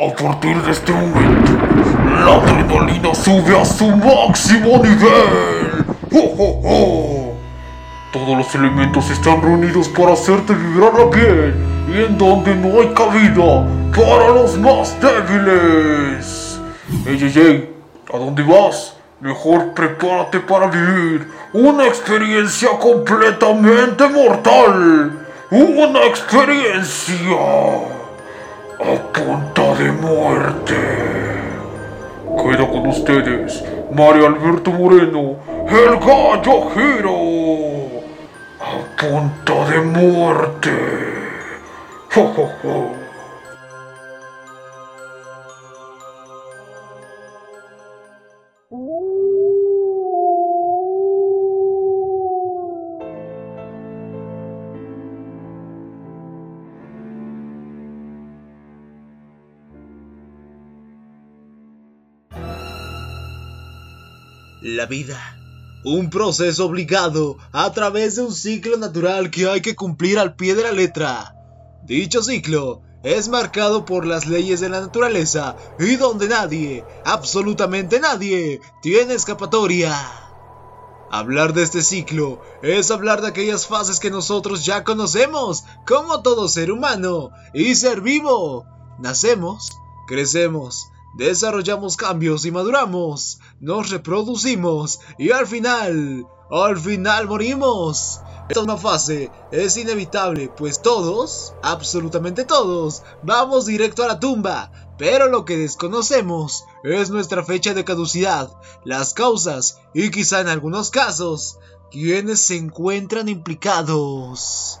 A partir de este momento, la adrenalina sube a su máximo nivel. ¡Oh, oh, oh! Todos los elementos están reunidos para hacerte vibrar la piel y en donde no hay cabida para los más débiles. Ey, ey, ey, ¿a dónde vas? Mejor prepárate para vivir una experiencia completamente mortal. Una experiencia a punta de muerte. Queda con ustedes Mario Alberto Moreno, el gallo giro. A punta de muerte. La vida. Un proceso obligado a través de un ciclo natural que hay que cumplir al pie de la letra. Dicho ciclo es marcado por las leyes de la naturaleza y donde nadie, absolutamente nadie, tiene escapatoria. Hablar de este ciclo es hablar de aquellas fases que nosotros ya conocemos como todo ser humano y ser vivo. Nacemos, crecemos, desarrollamos cambios y maduramos, nos reproducimos y al final, al final morimos. Esta una fase es inevitable, pues todos, absolutamente todos, vamos directo a la tumba, pero lo que desconocemos es nuestra fecha de caducidad, las causas y quizá en algunos casos, quienes se encuentran implicados.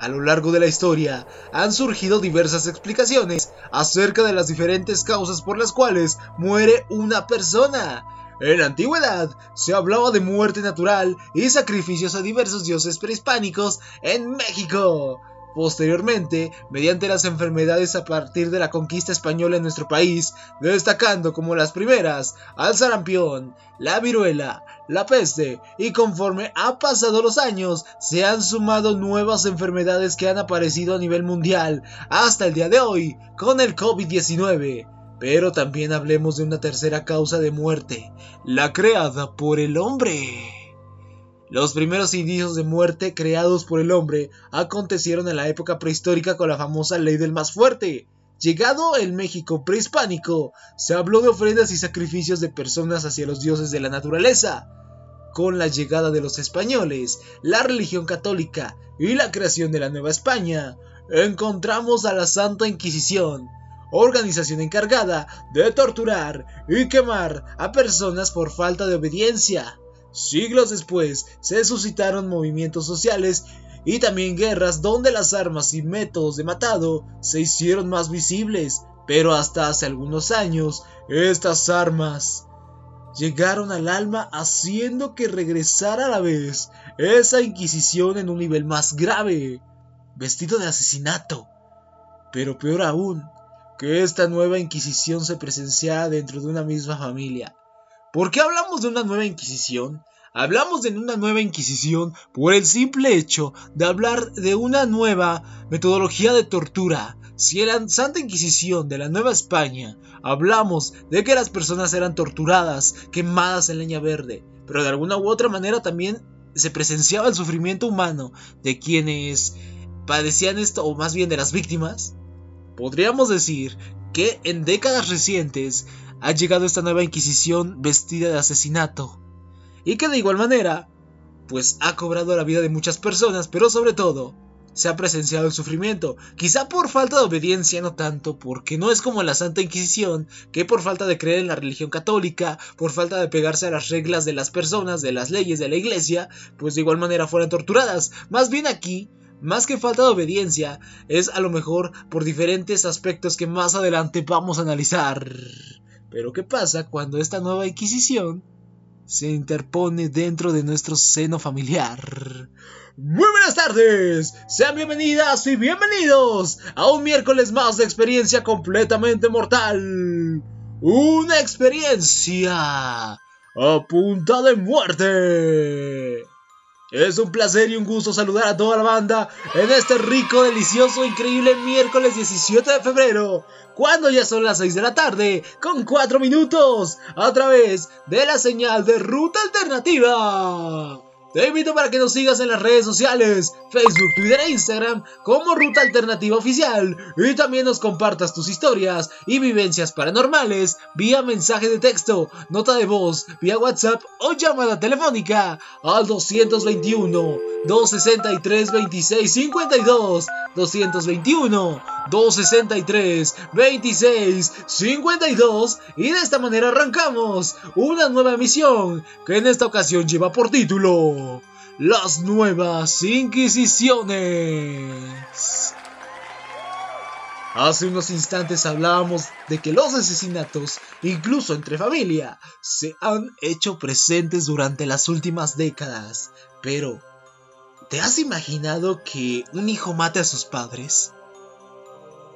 A lo largo de la historia han surgido diversas explicaciones acerca de las diferentes causas por las cuales muere una persona. En la antigüedad se hablaba de muerte natural y sacrificios a diversos dioses prehispánicos en México. Posteriormente, mediante las enfermedades a partir de la conquista española en nuestro país, destacando como las primeras al sarampión, la viruela, la peste, y conforme ha pasado los años, se han sumado nuevas enfermedades que han aparecido a nivel mundial hasta el día de hoy con el COVID-19. Pero también hablemos de una tercera causa de muerte, la creada por el hombre. Los primeros indicios de muerte creados por el hombre acontecieron en la época prehistórica con la famosa ley del más fuerte. Llegado el México prehispánico, se habló de ofrendas y sacrificios de personas hacia los dioses de la naturaleza. Con la llegada de los españoles, la religión católica y la creación de la Nueva España, encontramos a la Santa Inquisición, organización encargada de torturar y quemar a personas por falta de obediencia. Siglos después se suscitaron movimientos sociales y también guerras donde las armas y métodos de matado se hicieron más visibles, pero hasta hace algunos años estas armas llegaron al alma haciendo que regresara a la vez esa Inquisición en un nivel más grave, vestido de asesinato. Pero peor aún, que esta nueva Inquisición se presenciara dentro de una misma familia. ¿Por qué hablamos de una nueva Inquisición? Hablamos de una nueva Inquisición por el simple hecho de hablar de una nueva metodología de tortura. Si la Santa Inquisición de la Nueva España hablamos de que las personas eran torturadas, quemadas en leña verde, pero de alguna u otra manera también se presenciaba el sufrimiento humano de quienes padecían esto, o más bien de las víctimas, podríamos decir que en décadas recientes ha llegado esta nueva Inquisición vestida de asesinato. Y que de igual manera, pues ha cobrado la vida de muchas personas, pero sobre todo, se ha presenciado el sufrimiento. Quizá por falta de obediencia, no tanto, porque no es como la Santa Inquisición, que por falta de creer en la religión católica, por falta de pegarse a las reglas de las personas, de las leyes de la iglesia, pues de igual manera fueran torturadas. Más bien aquí, más que falta de obediencia, es a lo mejor por diferentes aspectos que más adelante vamos a analizar. Pero ¿qué pasa cuando esta nueva Inquisición se interpone dentro de nuestro seno familiar? Muy buenas tardes, sean bienvenidas y bienvenidos a un miércoles más de experiencia completamente mortal. Una experiencia a punta de muerte. Es un placer y un gusto saludar a toda la banda en este rico, delicioso, increíble miércoles 17 de febrero, cuando ya son las 6 de la tarde, con 4 minutos, a través de la señal de Ruta Alternativa. Te invito para que nos sigas en las redes sociales, Facebook, Twitter e Instagram como Ruta Alternativa Oficial. Y también nos compartas tus historias y vivencias paranormales vía mensaje de texto, nota de voz, vía WhatsApp o llamada telefónica al 221 263 2652 221 263 26 52 y de esta manera arrancamos una nueva emisión que en esta ocasión lleva por título Las nuevas Inquisiciones. Hace unos instantes hablábamos de que los asesinatos, incluso entre familia, se han hecho presentes durante las últimas décadas. Pero, ¿te has imaginado que un hijo mate a sus padres?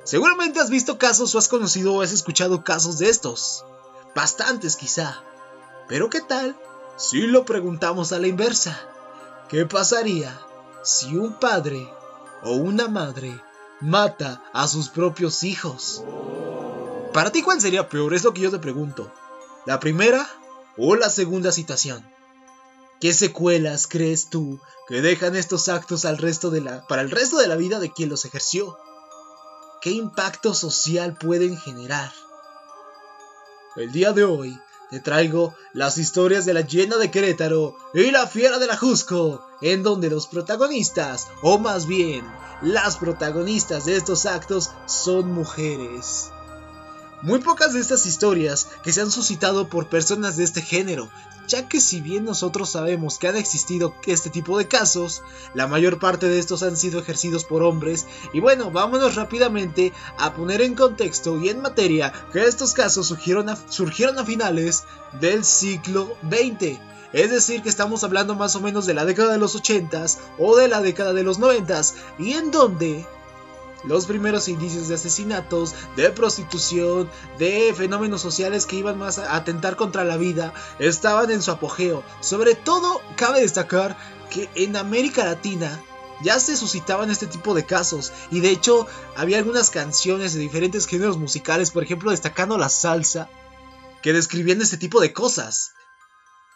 Seguramente has visto casos o has conocido o has escuchado casos de estos. Bastantes quizá. Pero ¿qué tal si lo preguntamos a la inversa? ¿Qué pasaría si un padre o una madre mata a sus propios hijos? Para ti, ¿cuál sería peor? Es lo que yo te pregunto. ¿La primera o la segunda situación? ¿Qué secuelas crees tú que dejan estos actos al resto de la, para el resto de la vida de quien los ejerció? ¿Qué impacto social pueden generar? El día de hoy te traigo las historias de la llena de Querétaro y la fiera de la Jusco, en donde los protagonistas, o más bien, las protagonistas de estos actos son mujeres. Muy pocas de estas historias que se han suscitado por personas de este género ya que si bien nosotros sabemos que han existido este tipo de casos, la mayor parte de estos han sido ejercidos por hombres, y bueno, vámonos rápidamente a poner en contexto y en materia que estos casos surgieron a, finales del siglo XX. Es decir, que estamos hablando más o menos de la década de los 80s o de la década de los 90s, y en donde los primeros indicios de asesinatos, de prostitución, de fenómenos sociales que iban más a atentar contra la vida, estaban en su apogeo. Sobre todo, cabe destacar que en América Latina ya se suscitaban este tipo de casos y de hecho había algunas canciones de diferentes géneros musicales, por ejemplo destacando la salsa, que describían este tipo de cosas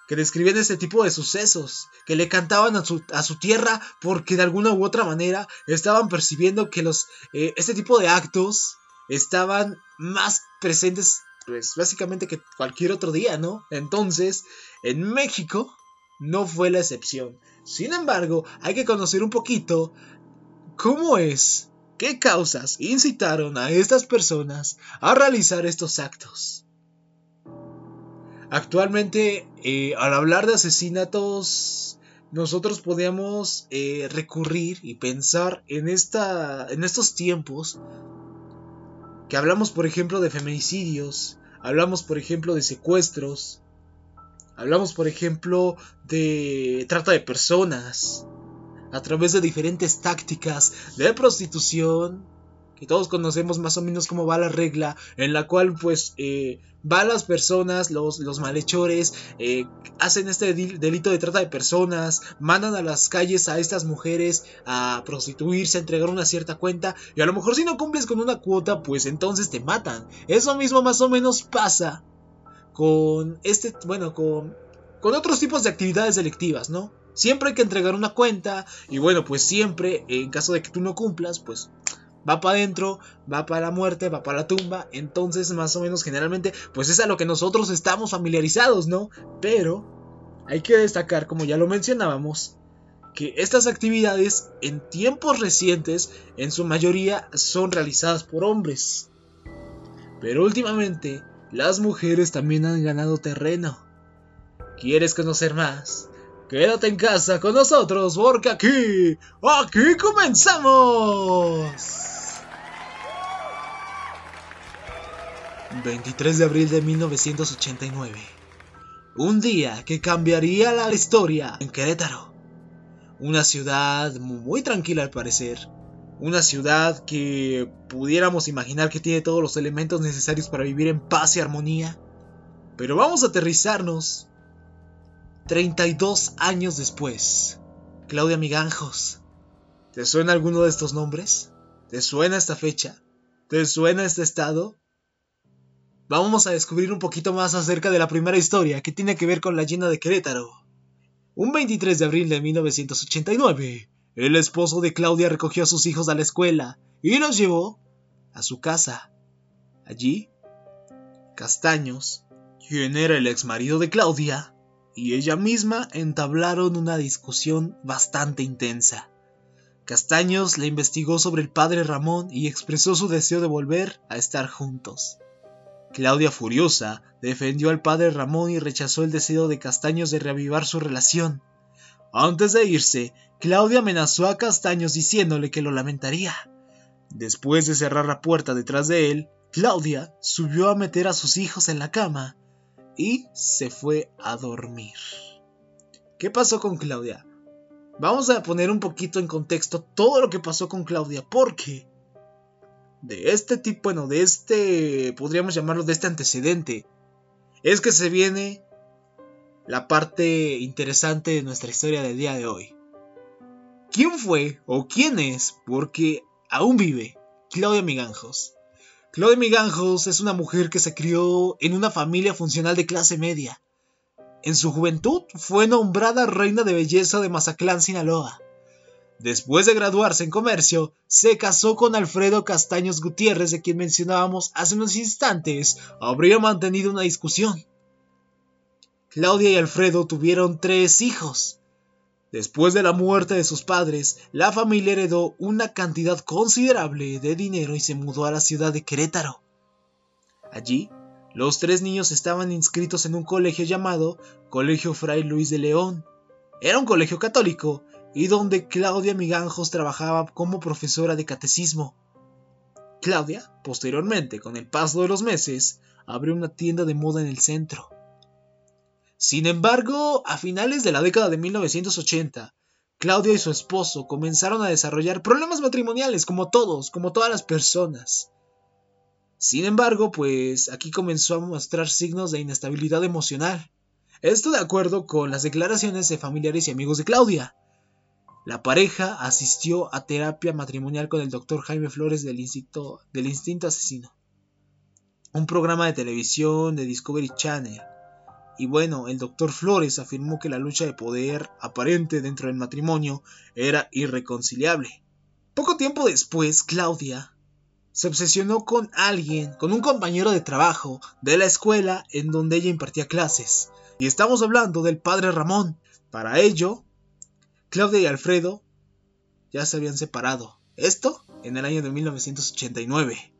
que describían este tipo de sucesos, que le cantaban a su, tierra porque de alguna u otra manera estaban percibiendo que los, eh, este tipo de actos estaban más presentes, pues básicamente que cualquier otro día, ¿no? Entonces, en México no fue la excepción. Sin embargo, hay que conocer un poquito cómo es, qué causas incitaron a estas personas a realizar estos actos. Actualmente, eh, al hablar de asesinatos, nosotros podíamos eh, recurrir y pensar en, esta, en estos tiempos que hablamos, por ejemplo, de feminicidios, hablamos, por ejemplo, de secuestros, hablamos, por ejemplo, de trata de personas, a través de diferentes tácticas de prostitución, que todos conocemos más o menos cómo va la regla, en la cual pues eh, van las personas, los, los malhechores, eh, hacen este delito de trata de personas, mandan a las calles a estas mujeres a prostituirse, a entregar una cierta cuenta, y a lo mejor si no cumples con una cuota, pues entonces te matan. Eso mismo más o menos pasa con este, bueno, con, con otros tipos de actividades delictivas, ¿no? Siempre hay que entregar una cuenta y bueno, pues siempre, en caso de que tú no cumplas, pues va para adentro, va para la muerte, va para la tumba. Entonces, más o menos, generalmente, pues es a lo que nosotros estamos familiarizados, ¿no? Pero hay que destacar, como ya lo mencionábamos, que estas actividades en tiempos recientes, en su mayoría, son realizadas por hombres. Pero últimamente, las mujeres también han ganado terreno. ¿Quieres conocer más? Quédate en casa con nosotros porque aquí, aquí comenzamos. 23 de abril de 1989. Un día que cambiaría la historia en Querétaro. Una ciudad muy tranquila al parecer. Una ciudad que pudiéramos imaginar que tiene todos los elementos necesarios para vivir en paz y armonía. Pero vamos a aterrizarnos 32 años después. Claudia Miganjos. ¿Te suena alguno de estos nombres? ¿Te suena esta fecha? ¿Te suena este estado? Vamos a descubrir un poquito más acerca de la primera historia que tiene que ver con la llena de Querétaro. Un 23 de abril de 1989, el esposo de Claudia recogió a sus hijos a la escuela y los llevó a su casa. Allí, Castaños, quien era el ex marido de Claudia, y ella misma entablaron una discusión bastante intensa. Castaños le investigó sobre el padre Ramón y expresó su deseo de volver a estar juntos. Claudia, furiosa, defendió al padre Ramón y rechazó el deseo de Castaños de reavivar su relación. Antes de irse, Claudia amenazó a Castaños diciéndole que lo lamentaría. Después de cerrar la puerta detrás de él, Claudia subió a meter a sus hijos en la cama y se fue a dormir. ¿Qué pasó con Claudia? Vamos a poner un poquito en contexto todo lo que pasó con Claudia, porque de este tipo, bueno, de este, podríamos llamarlo de este antecedente, es que se viene la parte interesante de nuestra historia del día de hoy. ¿Quién fue o quién es? Porque aún vive Claudia Miganjos. Claudia Miganjos es una mujer que se crió en una familia funcional de clase media. En su juventud fue nombrada reina de belleza de Mazatlán, Sinaloa. Después de graduarse en comercio, se casó con Alfredo Castaños Gutiérrez, de quien mencionábamos hace unos instantes. Habría mantenido una discusión. Claudia y Alfredo tuvieron tres hijos. Después de la muerte de sus padres, la familia heredó una cantidad considerable de dinero y se mudó a la ciudad de Querétaro. Allí, los tres niños estaban inscritos en un colegio llamado Colegio Fray Luis de León. Era un colegio católico y donde Claudia Miganjos trabajaba como profesora de catecismo. Claudia, posteriormente, con el paso de los meses, abrió una tienda de moda en el centro. Sin embargo, a finales de la década de 1980, Claudia y su esposo comenzaron a desarrollar problemas matrimoniales como todos, como todas las personas. Sin embargo, pues aquí comenzó a mostrar signos de inestabilidad emocional. Esto de acuerdo con las declaraciones de familiares y amigos de Claudia. La pareja asistió a terapia matrimonial con el doctor Jaime Flores del, Instinto, Asesino, un programa de televisión de Discovery Channel. Y bueno, el doctor Flores afirmó que la lucha de poder aparente dentro del matrimonio era irreconciliable. Poco tiempo después, Claudia se obsesionó con alguien, con un compañero de trabajo de la escuela en donde ella impartía clases. Y estamos hablando del padre Ramón. Para ello, Claudia y Alfredo ya se habían separado. Esto en el año de 1989.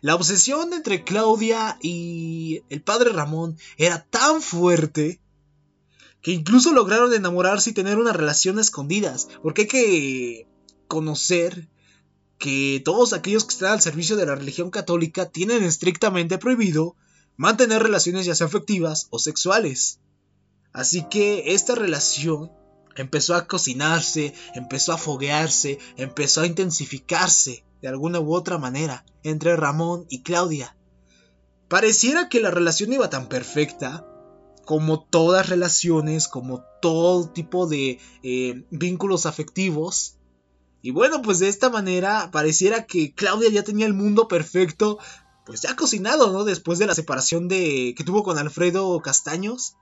La obsesión entre Claudia y el padre Ramón era tan fuerte que incluso lograron enamorarse y tener una relación escondidas. Porque hay que conocer que todos aquellos que están al servicio de la religión católica tienen estrictamente prohibido mantener relaciones ya sea afectivas o sexuales. Así que esta relación empezó a cocinarse, empezó a foguearse, empezó a intensificarse de alguna u otra manera entre Ramón y Claudia. Pareciera que la relación iba tan perfecta como todas relaciones, como todo tipo de eh, vínculos afectivos, y bueno, pues de esta manera pareciera que Claudia ya tenía el mundo perfecto, pues ya cocinado, ¿no? Después de la separación de que tuvo con Alfredo Castaños.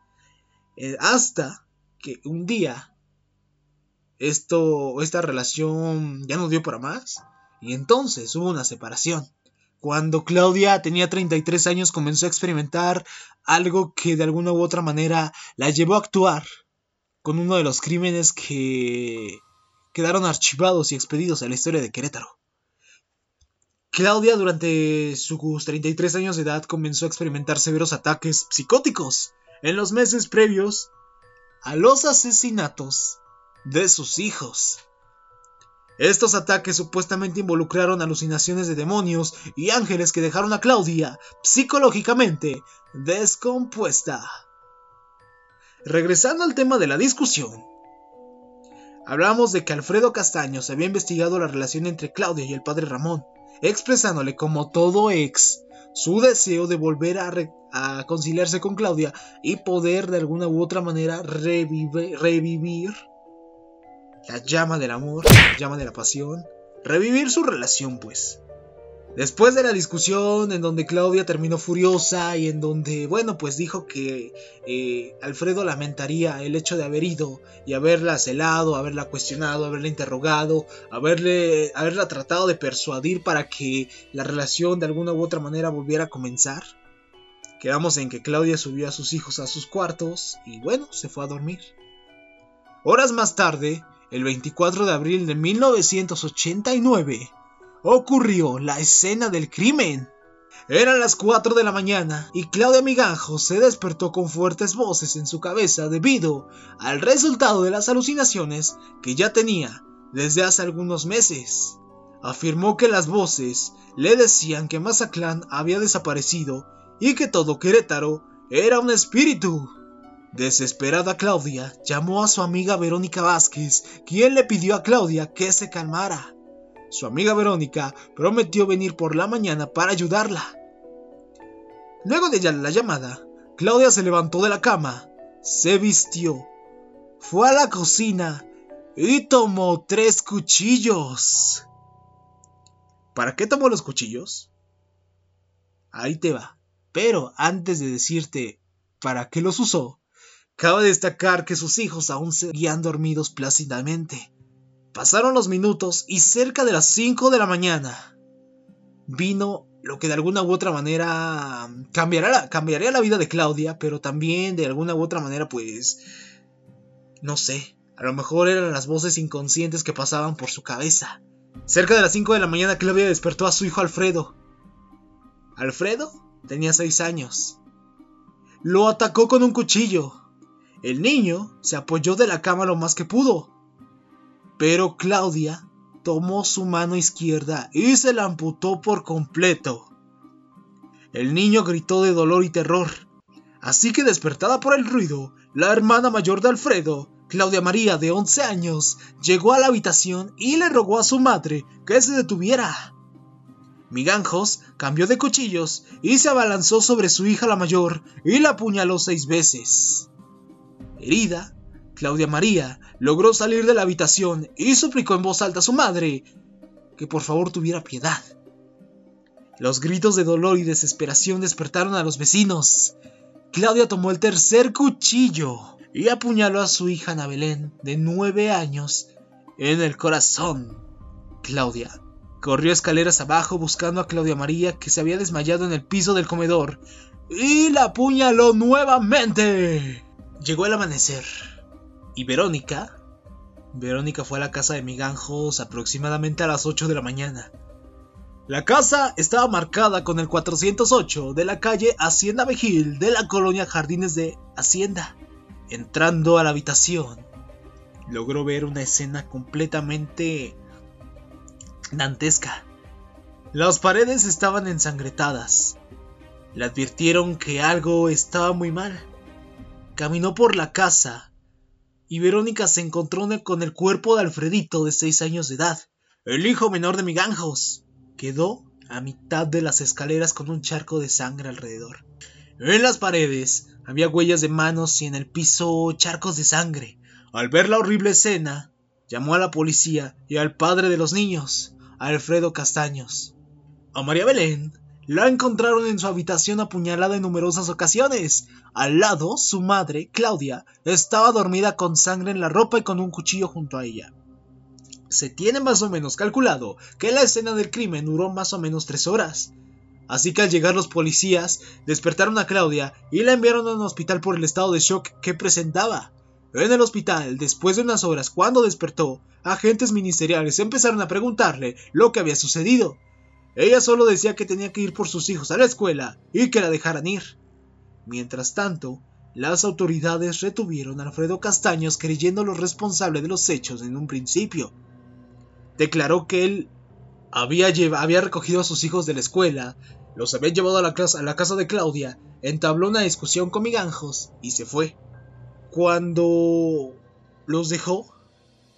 Eh, hasta que un día esto, esta relación ya no dio para más. Y entonces hubo una separación. Cuando Claudia tenía 33 años comenzó a experimentar algo que de alguna u otra manera la llevó a actuar con uno de los crímenes que quedaron archivados y expedidos a la historia de Querétaro. Claudia durante sus 33 años de edad comenzó a experimentar severos ataques psicóticos en los meses previos a los asesinatos de sus hijos. Estos ataques supuestamente involucraron alucinaciones de demonios y ángeles que dejaron a Claudia psicológicamente descompuesta. Regresando al tema de la discusión, Hablamos de que Alfredo Castaños había investigado la relación entre Claudia y el padre Ramón, expresándole como todo ex su deseo de volver a, conciliarse con Claudia y poder de alguna u otra manera revivir la llama del amor, la llama de la pasión, revivir su relación pues. Después de la discusión en donde Claudia terminó furiosa y en donde, bueno, pues dijo que eh, Alfredo lamentaría el hecho de haber ido y haberla celado, haberla cuestionado, haberla interrogado, haberle, haberla tratado de persuadir para que la relación de alguna u otra manera volviera a comenzar. Quedamos en que Claudia subió a sus hijos a sus cuartos y bueno, se fue a dormir. Horas más tarde, el 24 de abril de 1989, ocurrió la escena del crimen. Eran las 4 de la mañana y Claudia Miganjo se despertó con fuertes voces en su cabeza debido al resultado de las alucinaciones que ya tenía desde hace algunos meses. Afirmó que las voces le decían que Mazatlán había desaparecido y que todo Querétaro era un espíritu. Desesperada Claudia llamó a su amiga Verónica Vázquez, quien le pidió a Claudia que se calmara. Su amiga Verónica prometió venir por la mañana para ayudarla. Luego de la llamada, Claudia se levantó de la cama, se vistió, fue a la cocina y tomó tres cuchillos. ¿Para qué tomó los cuchillos? Ahí te va. Pero antes de decirte para qué los usó, cabe destacar que sus hijos aún seguían dormidos plácidamente. Pasaron los minutos y cerca de las 5 de la mañana vino lo que de alguna u otra manera cambiará cambiaría la vida de Claudia, pero también de alguna u otra manera pues no sé, a lo mejor eran las voces inconscientes que pasaban por su cabeza. Cerca de las 5 de la mañana Claudia despertó a su hijo Alfredo. Alfredo tenía 6 años. Lo atacó con un cuchillo. El niño se apoyó de la cama lo más que pudo, pero Claudia tomó su mano izquierda y se la amputó por completo. El niño gritó de dolor y terror, así que despertada por el ruido, la hermana mayor de Alfredo, Claudia María, de 11 años, llegó a la habitación y le rogó a su madre que se detuviera. Miganjos cambió de cuchillos y se abalanzó sobre su hija la mayor y la apuñaló seis veces. Herida, Claudia María logró salir de la habitación y suplicó en voz alta a su madre que por favor tuviera piedad. Los gritos de dolor y desesperación despertaron a los vecinos. Claudia tomó el tercer cuchillo y apuñaló a su hija Ana Belén, de nueve años, en el corazón. Claudia corrió escaleras abajo buscando a Claudia María, que se había desmayado en el piso del comedor, y la apuñaló nuevamente. Llegó el amanecer. ¿Y Verónica? Verónica fue a la casa de Miganjos aproximadamente a las 8 de la mañana. La casa estaba marcada con el 408 de la calle Hacienda Vejil de la colonia Jardines de Hacienda. Entrando a la habitación, logró ver una escena completamente dantesca. Las paredes estaban ensangretadas. Le advirtieron que algo estaba muy mal. Caminó por la casa y Verónica se encontró con el cuerpo de Alfredito de seis años de edad, el hijo menor de Miganjos. Quedó a mitad de las escaleras con un charco de sangre alrededor. En las paredes había huellas de manos y en el piso charcos de sangre. Al ver la horrible escena, llamó a la policía y al padre de los niños, Alfredo Castaños. A María Belén la encontraron en su habitación apuñalada en numerosas ocasiones. Al lado, su madre, Claudia, estaba dormida con sangre en la ropa y con un cuchillo junto a ella. Se tiene más o menos calculado que la escena del crimen duró más o menos tres horas. Así que al llegar los policías, despertaron a Claudia y la enviaron a un hospital por el estado de shock que presentaba. En el hospital, después de unas horas, cuando despertó, agentes ministeriales empezaron a preguntarle lo que había sucedido. Ella solo decía que tenía que ir por sus hijos a la escuela y que la dejaran ir. Mientras tanto, las autoridades retuvieron a Alfredo Castaños creyéndolo responsable de los hechos en un principio. Declaró que él había, recogido a sus hijos de la escuela, los había llevado a la, a la casa de Claudia, entabló una discusión con Miganjos y se fue. Cuando los dejó,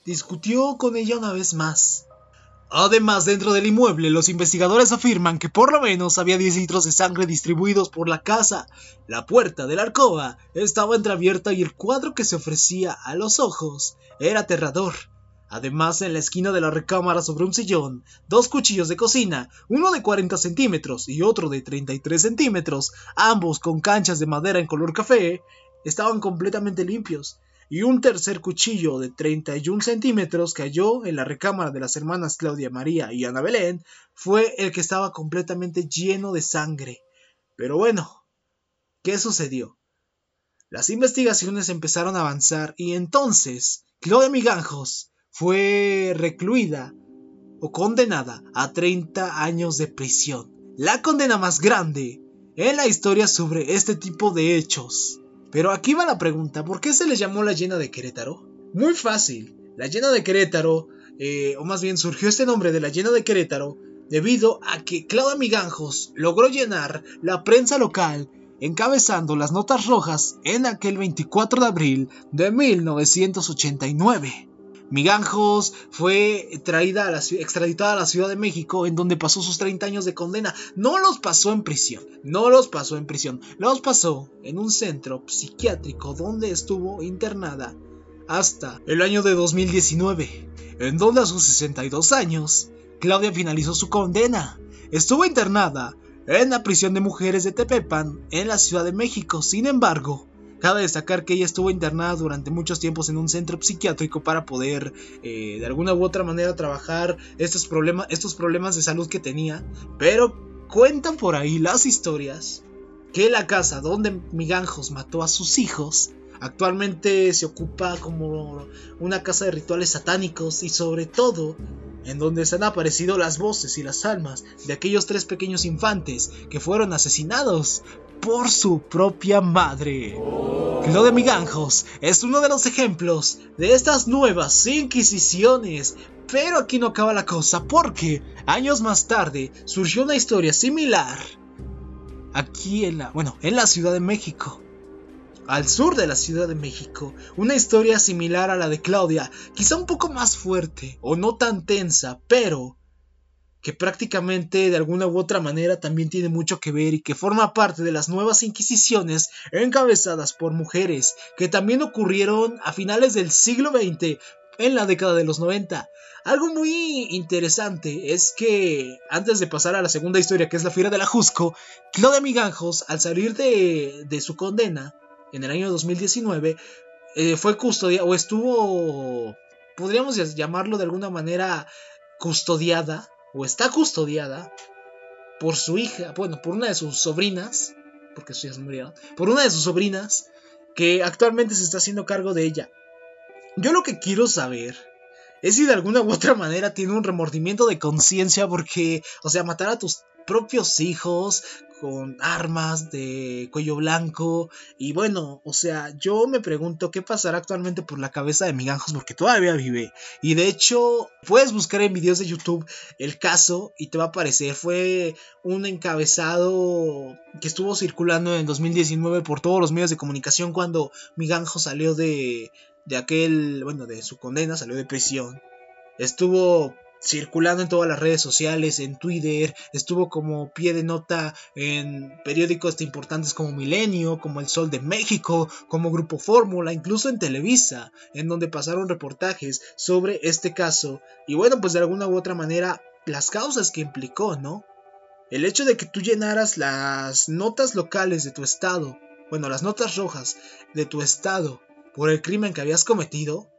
discutió con ella una vez más Además, dentro del inmueble, los investigadores afirman que por lo menos había 10 litros de sangre distribuidos por la casa. La puerta de la alcoba estaba entreabierta y el cuadro que se ofrecía a los ojos era aterrador. Además, en la esquina de la recámara sobre un sillón, dos cuchillos de cocina, uno de 40 centímetros y otro de 33 centímetros, ambos con canchas de madera en color café, estaban completamente limpios, y un tercer cuchillo de 31 centímetros cayó en la recámara de las hermanas Claudia María y Ana Belén, fue el que estaba completamente lleno de sangre. Pero bueno, ¿qué sucedió? Las investigaciones empezaron a avanzar y entonces Claudia Miganjos fue recluida o condenada a 30 años de prisión. La condena más grande en la historia sobre este tipo de hechos. Pero aquí va la pregunta, ¿por qué se le llamó la llena de Querétaro? Muy fácil, la llena de Querétaro, eh, o más bien surgió este nombre de la llena de Querétaro, debido a que Claudia Miganjos logró llenar la prensa local encabezando las notas rojas en aquel 24 de abril de 1989. Miganjos fue traída a la, extraditada a la Ciudad de México, en donde pasó sus 30 años de condena. No los pasó en prisión, no los pasó en prisión, los pasó en un centro psiquiátrico donde estuvo internada hasta el año de 2019, en donde a sus 62 años, Claudia finalizó su condena. Estuvo internada en la prisión de mujeres de Tepepan, en la Ciudad de México. Sin embargo, Cabe destacar que ella estuvo internada durante muchos tiempos en un centro psiquiátrico para poder eh, de alguna u otra manera trabajar estos, problemas, estos problemas de salud que tenía. Pero cuentan por ahí las historias que la casa donde Miganjos mató a sus hijos actualmente se ocupa como una casa de rituales satánicos y sobre todo en donde se han aparecido las voces y las almas de aquellos tres pequeños infantes que fueron asesinados por su propia madre. Lo de Miganjos es uno de los ejemplos de estas nuevas inquisiciones. Pero aquí no acaba la cosa porque años más tarde surgió una historia similar aquí en la, bueno, en la Ciudad de México. Al sur de la Ciudad de México, una historia similar a la de Claudia, quizá un poco más fuerte o no tan tensa, pero que prácticamente de alguna u otra manera también tiene mucho que ver y que forma parte de las nuevas inquisiciones encabezadas por mujeres que también ocurrieron a finales del siglo XX en la década de los 90. Algo muy interesante es que antes de pasar a la segunda historia que es la Fiera de la Claudia Miganjos al salir de, de su condena en el año 2019 eh, fue custodia o estuvo podríamos llamarlo de alguna manera custodiada o está custodiada por su hija, bueno, por una de sus sobrinas, porque sus hijas murieron, por una de sus sobrinas que actualmente se está haciendo cargo de ella. Yo lo que quiero saber es si de alguna u otra manera tiene un remordimiento de conciencia porque, o sea, matar a tus propios hijos con armas de cuello blanco. Y bueno, o sea, yo me pregunto qué pasará actualmente por la cabeza de Miganjos porque todavía vive. Y de hecho, puedes buscar en videos de YouTube el caso y te va a aparecer. Fue un encabezado que estuvo circulando en 2019 por todos los medios de comunicación cuando Miganjo salió de, de aquel, bueno, de su condena, salió de prisión. Estuvo circulando en todas las redes sociales, en Twitter, estuvo como pie de nota en periódicos importantes como Milenio, como El Sol de México, como Grupo Fórmula, incluso en Televisa, en donde pasaron reportajes sobre este caso. Y bueno, pues de alguna u otra manera, las causas que implicó, ¿no? El hecho de que tú llenaras las notas locales de tu estado, bueno, las notas rojas de tu estado por el crimen que habías cometido,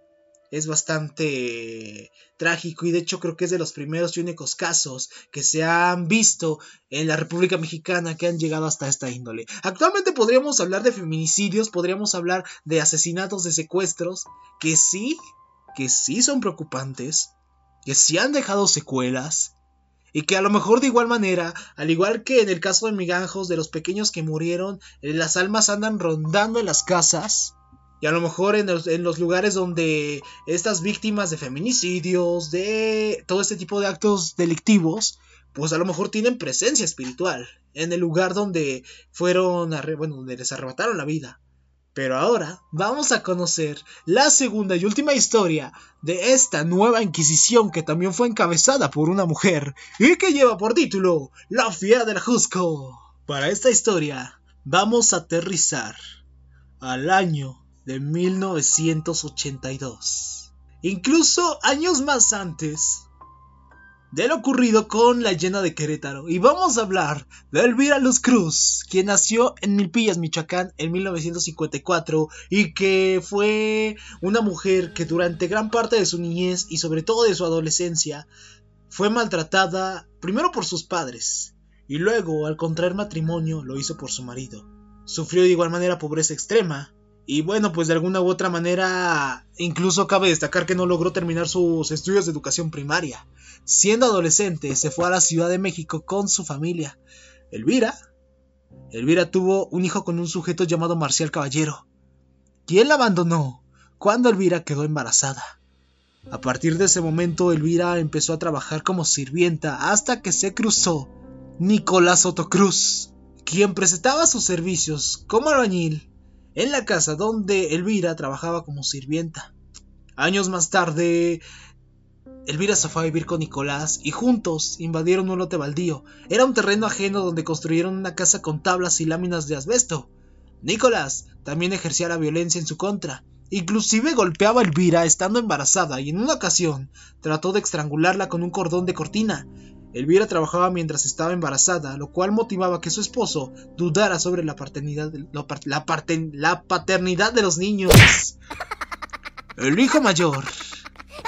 es bastante trágico y de hecho creo que es de los primeros y únicos casos que se han visto en la República Mexicana que han llegado hasta esta índole. Actualmente podríamos hablar de feminicidios, podríamos hablar de asesinatos, de secuestros, que sí, que sí son preocupantes, que sí han dejado secuelas. Y que a lo mejor de igual manera, al igual que en el caso de Miganjos, de los pequeños que murieron, eh, las almas andan rondando en las casas y a lo mejor en los, lugares donde estas víctimas de feminicidios, de todo este tipo de actos delictivos, pues a lo mejor tienen presencia espiritual en el lugar donde fueron, bueno, donde les arrebataron la vida. Pero ahora vamos a conocer la segunda y última historia de esta nueva Inquisición que también fue encabezada por una mujer y que lleva por título La Fiera del Jusco. Para esta historia vamos a aterrizar al año de 1982. incluso años más antes de lo ocurrido con la llena de Querétaro. Y vamos a hablar de Elvira Luz Cruz, quien nació en Milpillas, Michoacán, en 1954 y que fue una mujer que durante gran parte de su niñez y sobre todo de su adolescencia fue maltratada primero por sus padres y luego al contraer matrimonio lo hizo por su marido. Sufrió de igual manera pobreza extrema y bueno, pues de alguna u otra manera, incluso cabe destacar que no logró terminar sus estudios de educación primaria. Siendo adolescente, se fue a la Ciudad de México con su familia. Elvira. Elvira tuvo un hijo con un sujeto llamado Marcial Caballero, quien la abandonó cuando Elvira quedó embarazada. A partir de ese momento, Elvira empezó a trabajar como sirvienta hasta que se cruzó Nicolás Otocruz, quien presentaba sus servicios como albañil en la casa donde Elvira trabajaba como sirvienta. Años más tarde, Elvira se fue a vivir con Nicolás y juntos invadieron un lote baldío. Era un terreno ajeno donde construyeron una casa con tablas y láminas de asbesto. Nicolás también ejercía la violencia en su contra. Inclusive golpeaba a Elvira estando embarazada y en una ocasión trató de estrangularla con un cordón de cortina. Elvira trabajaba mientras estaba embarazada, lo cual motivaba que su esposo dudara sobre la paternidad de, la, paternidad de los niños. El hijo mayor,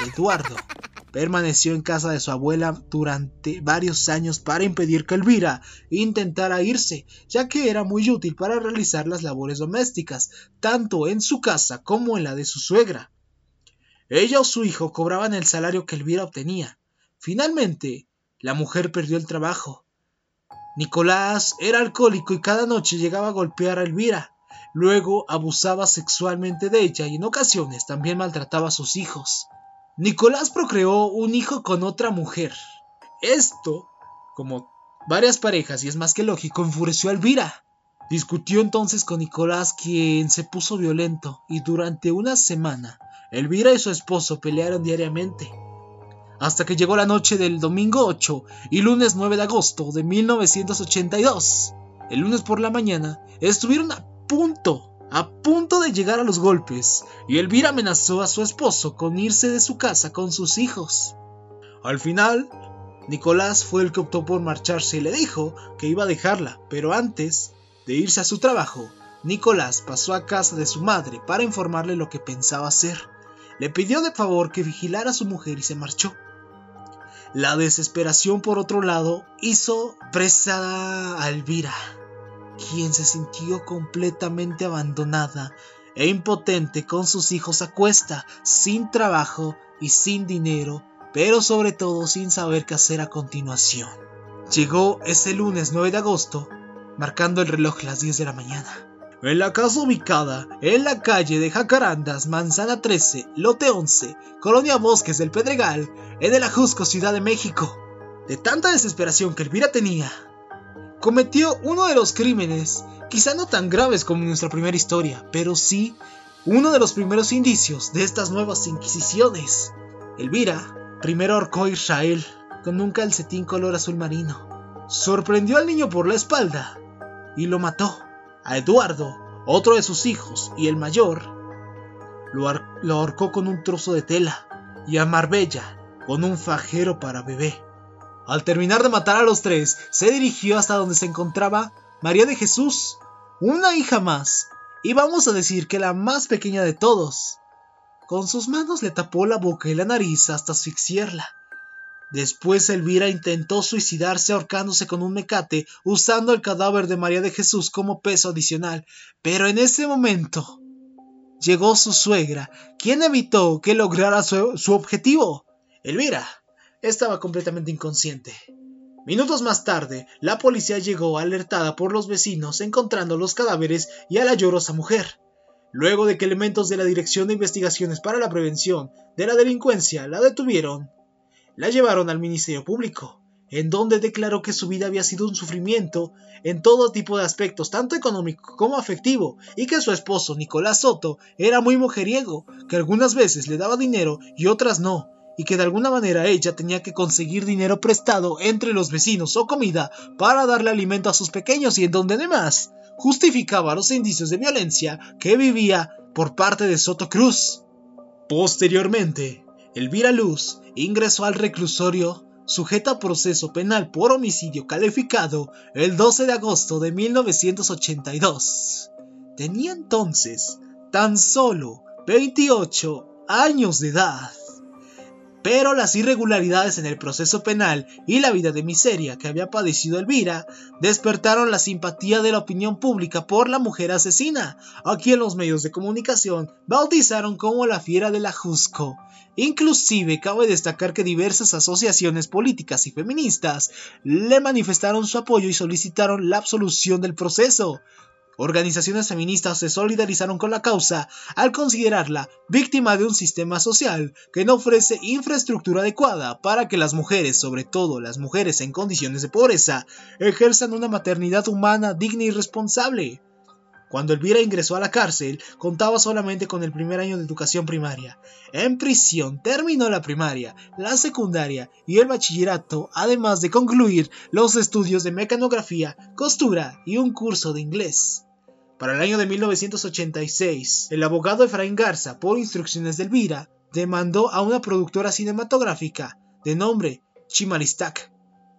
Eduardo, permaneció en casa de su abuela durante varios años para impedir que Elvira intentara irse, ya que era muy útil para realizar las labores domésticas, tanto en su casa como en la de su suegra. Ella o su hijo cobraban el salario que Elvira obtenía. Finalmente, la mujer perdió el trabajo. Nicolás era alcohólico y cada noche llegaba a golpear a Elvira. Luego abusaba sexualmente de ella y en ocasiones también maltrataba a sus hijos. Nicolás procreó un hijo con otra mujer. Esto, como varias parejas y es más que lógico, enfureció a Elvira. Discutió entonces con Nicolás, quien se puso violento, y durante una semana, Elvira y su esposo pelearon diariamente hasta que llegó la noche del domingo 8 y lunes 9 de agosto de 1982. El lunes por la mañana estuvieron a punto, a punto de llegar a los golpes, y Elvira amenazó a su esposo con irse de su casa con sus hijos. Al final, Nicolás fue el que optó por marcharse y le dijo que iba a dejarla, pero antes de irse a su trabajo, Nicolás pasó a casa de su madre para informarle lo que pensaba hacer. Le pidió de favor que vigilara a su mujer y se marchó. La desesperación, por otro lado, hizo presa a Elvira, quien se sintió completamente abandonada e impotente con sus hijos a cuesta, sin trabajo y sin dinero, pero sobre todo sin saber qué hacer a continuación. Llegó ese lunes 9 de agosto, marcando el reloj las 10 de la mañana en la casa ubicada en la calle de Jacarandas, Manzana 13, Lote 11, Colonia Bosques del Pedregal, en el Ajusco, Ciudad de México. De tanta desesperación que Elvira tenía, cometió uno de los crímenes, quizá no tan graves como en nuestra primera historia, pero sí uno de los primeros indicios de estas nuevas inquisiciones. Elvira primero ahorcó a Israel con un calcetín color azul marino. Sorprendió al niño por la espalda y lo mató. A Eduardo, otro de sus hijos y el mayor, lo, ahorcó con un trozo de tela y a Marbella con un fajero para bebé. Al terminar de matar a los tres, se dirigió hasta donde se encontraba María de Jesús, una hija más, y vamos a decir que la más pequeña de todos. Con sus manos le tapó la boca y la nariz hasta asfixiarla. Después Elvira intentó suicidarse ahorcándose con un mecate usando el cadáver de María de Jesús como peso adicional, pero en ese momento llegó su suegra, quien evitó que lograra su, su objetivo. Elvira estaba completamente inconsciente. Minutos más tarde, la policía llegó alertada por los vecinos encontrando los cadáveres y a la llorosa mujer. Luego de que elementos de la Dirección de Investigaciones para la Prevención de la Delincuencia la detuvieron, la llevaron al Ministerio Público, en donde declaró que su vida había sido un sufrimiento en todo tipo de aspectos, tanto económico como afectivo, y que su esposo, Nicolás Soto, era muy mujeriego, que algunas veces le daba dinero y otras no, y que de alguna manera ella tenía que conseguir dinero prestado entre los vecinos o comida para darle alimento a sus pequeños y en donde además justificaba los indicios de violencia que vivía por parte de Soto Cruz. Posteriormente, Elvira Luz ingresó al reclusorio sujeta a proceso penal por homicidio calificado el 12 de agosto de 1982. Tenía entonces tan solo 28 años de edad. Pero las irregularidades en el proceso penal y la vida de miseria que había padecido Elvira despertaron la simpatía de la opinión pública por la mujer asesina, a quien los medios de comunicación bautizaron como la fiera de la Jusco. Inclusive cabe destacar que diversas asociaciones políticas y feministas le manifestaron su apoyo y solicitaron la absolución del proceso, Organizaciones feministas se solidarizaron con la causa al considerarla víctima de un sistema social que no ofrece infraestructura adecuada para que las mujeres, sobre todo las mujeres en condiciones de pobreza, ejerzan una maternidad humana digna y responsable. Cuando Elvira ingresó a la cárcel, contaba solamente con el primer año de educación primaria. En prisión terminó la primaria, la secundaria y el bachillerato, además de concluir los estudios de mecanografía, costura y un curso de inglés. Para el año de 1986, el abogado Efraín Garza, por instrucciones de Elvira, demandó a una productora cinematográfica de nombre Chimaristac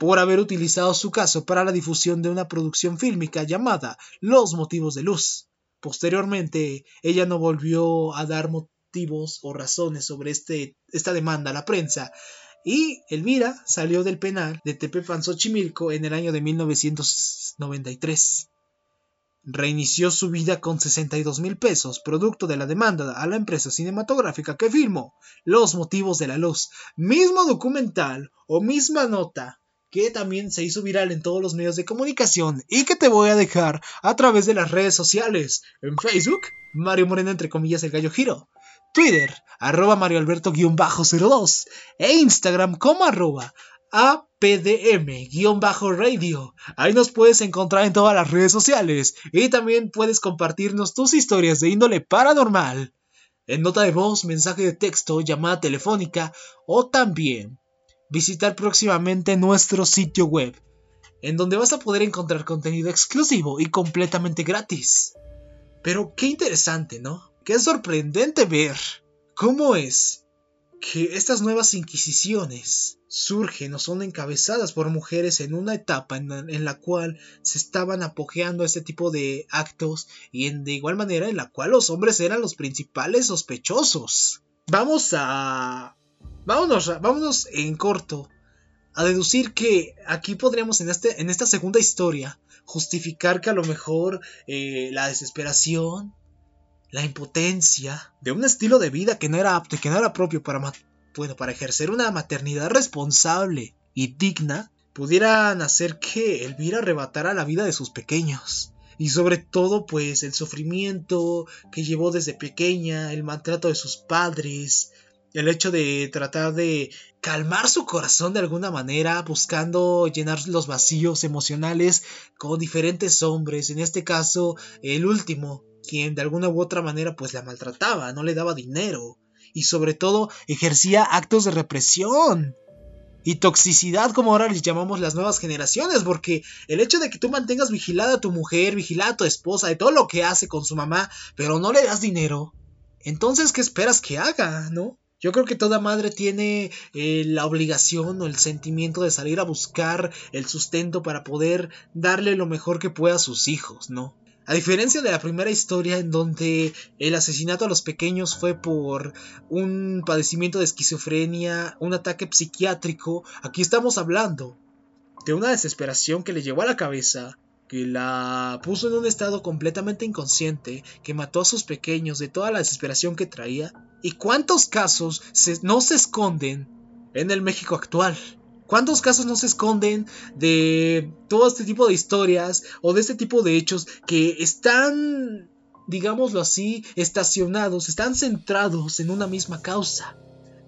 por haber utilizado su caso para la difusión de una producción fílmica llamada Los motivos de luz. Posteriormente, ella no volvió a dar motivos o razones sobre este, esta demanda a la prensa y Elvira salió del penal de Tepepan Xochimilco en el año de 1993 reinició su vida con 62 mil pesos, producto de la demanda a la empresa cinematográfica que filmó Los motivos de la luz, mismo documental o misma nota que también se hizo viral en todos los medios de comunicación y que te voy a dejar a través de las redes sociales. En Facebook, Mario Moreno entre comillas el gallo giro. Twitter, arroba Mario Alberto-02 e Instagram como arroba APDM-radio. Ahí nos puedes encontrar en todas las redes sociales y también puedes compartirnos tus historias de índole paranormal. En nota de voz, mensaje de texto, llamada telefónica o también visitar próximamente nuestro sitio web, en donde vas a poder encontrar contenido exclusivo y completamente gratis. Pero qué interesante, ¿no? Qué sorprendente ver cómo es que estas nuevas inquisiciones surgen o son encabezadas por mujeres en una etapa en la, cual se estaban apogeando este tipo de actos y en, de igual manera en la cual los hombres eran los principales sospechosos. Vamos a... Vámonos, vámonos en corto a deducir que aquí podríamos en, este, en esta segunda historia justificar que a lo mejor eh, la desesperación, la impotencia de un estilo de vida que no era apto y que no era propio para, bueno, para ejercer una maternidad responsable y digna, pudieran hacer que Elvira arrebatara la vida de sus pequeños. Y sobre todo, pues, el sufrimiento que llevó desde pequeña, el maltrato de sus padres, el hecho de tratar de calmar su corazón de alguna manera, buscando llenar los vacíos emocionales con diferentes hombres, en este caso el último, quien de alguna u otra manera pues la maltrataba, no le daba dinero y sobre todo ejercía actos de represión y toxicidad como ahora les llamamos las nuevas generaciones, porque el hecho de que tú mantengas vigilada a tu mujer, vigilada a tu esposa, de todo lo que hace con su mamá, pero no le das dinero, entonces ¿qué esperas que haga, no? Yo creo que toda madre tiene eh, la obligación o el sentimiento de salir a buscar el sustento para poder darle lo mejor que pueda a sus hijos, ¿no? A diferencia de la primera historia en donde el asesinato a los pequeños fue por un padecimiento de esquizofrenia, un ataque psiquiátrico, aquí estamos hablando de una desesperación que le llevó a la cabeza, que la puso en un estado completamente inconsciente, que mató a sus pequeños de toda la desesperación que traía. ¿Y cuántos casos no se esconden en el México actual? ¿Cuántos casos no se esconden de todo este tipo de historias o de este tipo de hechos que están, digámoslo así, estacionados, están centrados en una misma causa?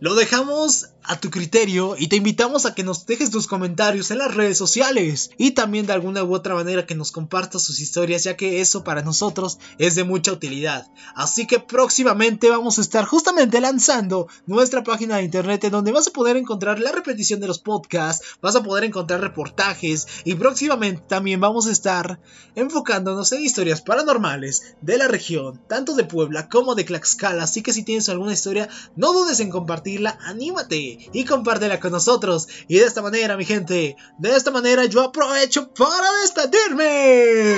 Lo dejamos a tu criterio y te invitamos a que nos dejes tus comentarios en las redes sociales y también de alguna u otra manera que nos compartas sus historias ya que eso para nosotros es de mucha utilidad. Así que próximamente vamos a estar justamente lanzando nuestra página de internet en donde vas a poder encontrar la repetición de los podcasts, vas a poder encontrar reportajes y próximamente también vamos a estar enfocándonos en historias paranormales de la región, tanto de Puebla como de Tlaxcala. Así que si tienes alguna historia, no dudes en anímate y compártela con nosotros. Y de esta manera, mi gente, de esta manera yo aprovecho para despedirme.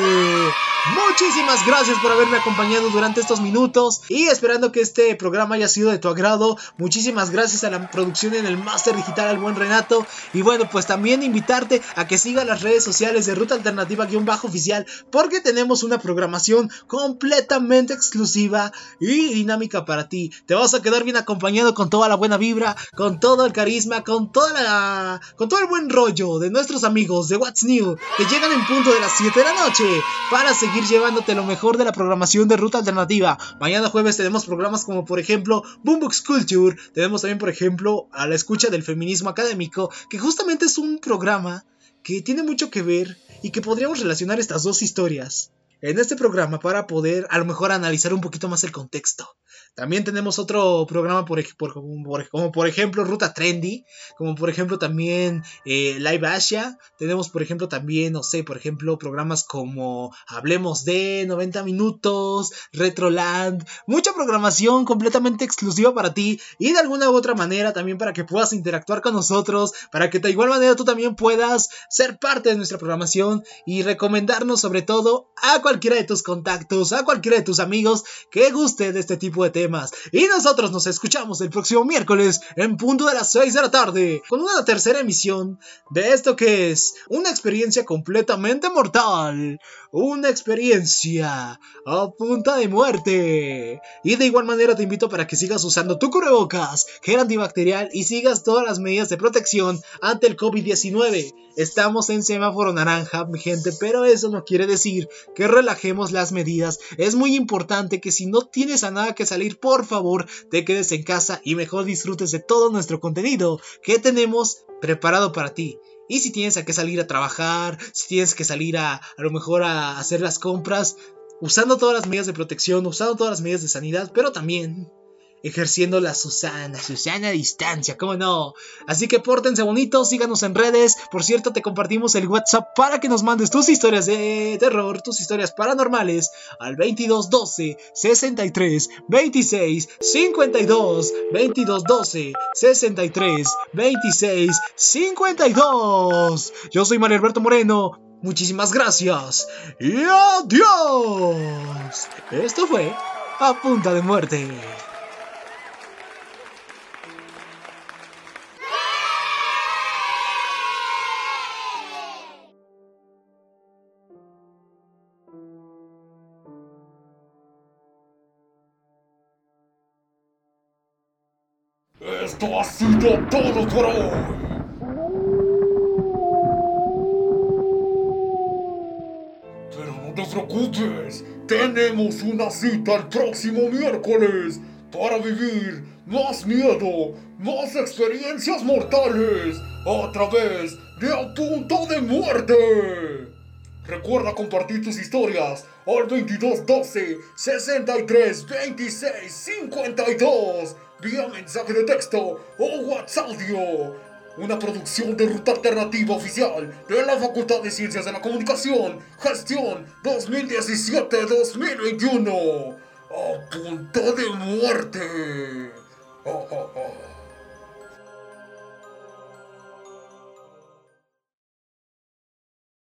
Muchísimas gracias por haberme acompañado durante estos minutos y esperando que este programa haya sido de tu agrado. Muchísimas gracias a la producción en el Máster Digital al buen Renato. Y bueno, pues también invitarte a que siga las redes sociales de Ruta Alternativa-Oficial porque tenemos una programación completamente exclusiva y dinámica para ti. Te vas a quedar bien acompañado con toda la buena vibra, con todo el carisma, con toda la con todo el buen rollo de nuestros amigos de What's New que llegan en punto de las 7 de la noche para seguir llevándote lo mejor de la programación de Ruta Alternativa. Mañana jueves tenemos programas como por ejemplo Boombox Culture, tenemos también por ejemplo a la escucha del feminismo académico, que justamente es un programa que tiene mucho que ver y que podríamos relacionar estas dos historias en este programa para poder a lo mejor analizar un poquito más el contexto. También tenemos otro programa como por ejemplo Ruta Trendy, como por ejemplo también eh, Live Asia. Tenemos por ejemplo también, no sé, por ejemplo programas como Hablemos de 90 minutos, Retroland, mucha programación completamente exclusiva para ti y de alguna u otra manera también para que puedas interactuar con nosotros, para que de igual manera tú también puedas ser parte de nuestra programación y recomendarnos sobre todo a cualquiera de tus contactos, a cualquiera de tus amigos que guste de este tipo de temas y nosotros nos escuchamos el próximo miércoles en punto de las 6 de la tarde con una tercera emisión de esto que es una experiencia completamente mortal. Una experiencia a punta de muerte. Y de igual manera te invito para que sigas usando tu cubrebocas, gel antibacterial y sigas todas las medidas de protección ante el COVID-19. Estamos en semáforo naranja, mi gente, pero eso no quiere decir que relajemos las medidas. Es muy importante que si no tienes a nada que salir, por favor, te quedes en casa y mejor disfrutes de todo nuestro contenido que tenemos preparado para ti. Y si tienes que salir a trabajar, si tienes que salir a a lo mejor a hacer las compras, usando todas las medidas de protección, usando todas las medidas de sanidad, pero también ejerciendo la Susana, Susana a distancia, ¿cómo no? Así que pórtense bonitos, síganos en redes. Por cierto, te compartimos el WhatsApp para que nos mandes tus historias de terror, tus historias paranormales al 2212 63 26 52 2212 63 26 52. Yo soy Mario Alberto Moreno. Muchísimas gracias y adiós. Esto fue a punta de muerte. Esto ha sido todo por hoy. Pero no te preocupes, tenemos una cita el próximo miércoles para vivir más miedo, más experiencias mortales a través de A Punto de Muerte. Recuerda compartir tus historias al 2212 63 26 52 vía mensaje de texto o WhatsApp. Una producción de Ruta Alternativa Oficial de la Facultad de Ciencias de la Comunicación, Gestión 2017-2021. A punto de muerte. Oh, oh, oh.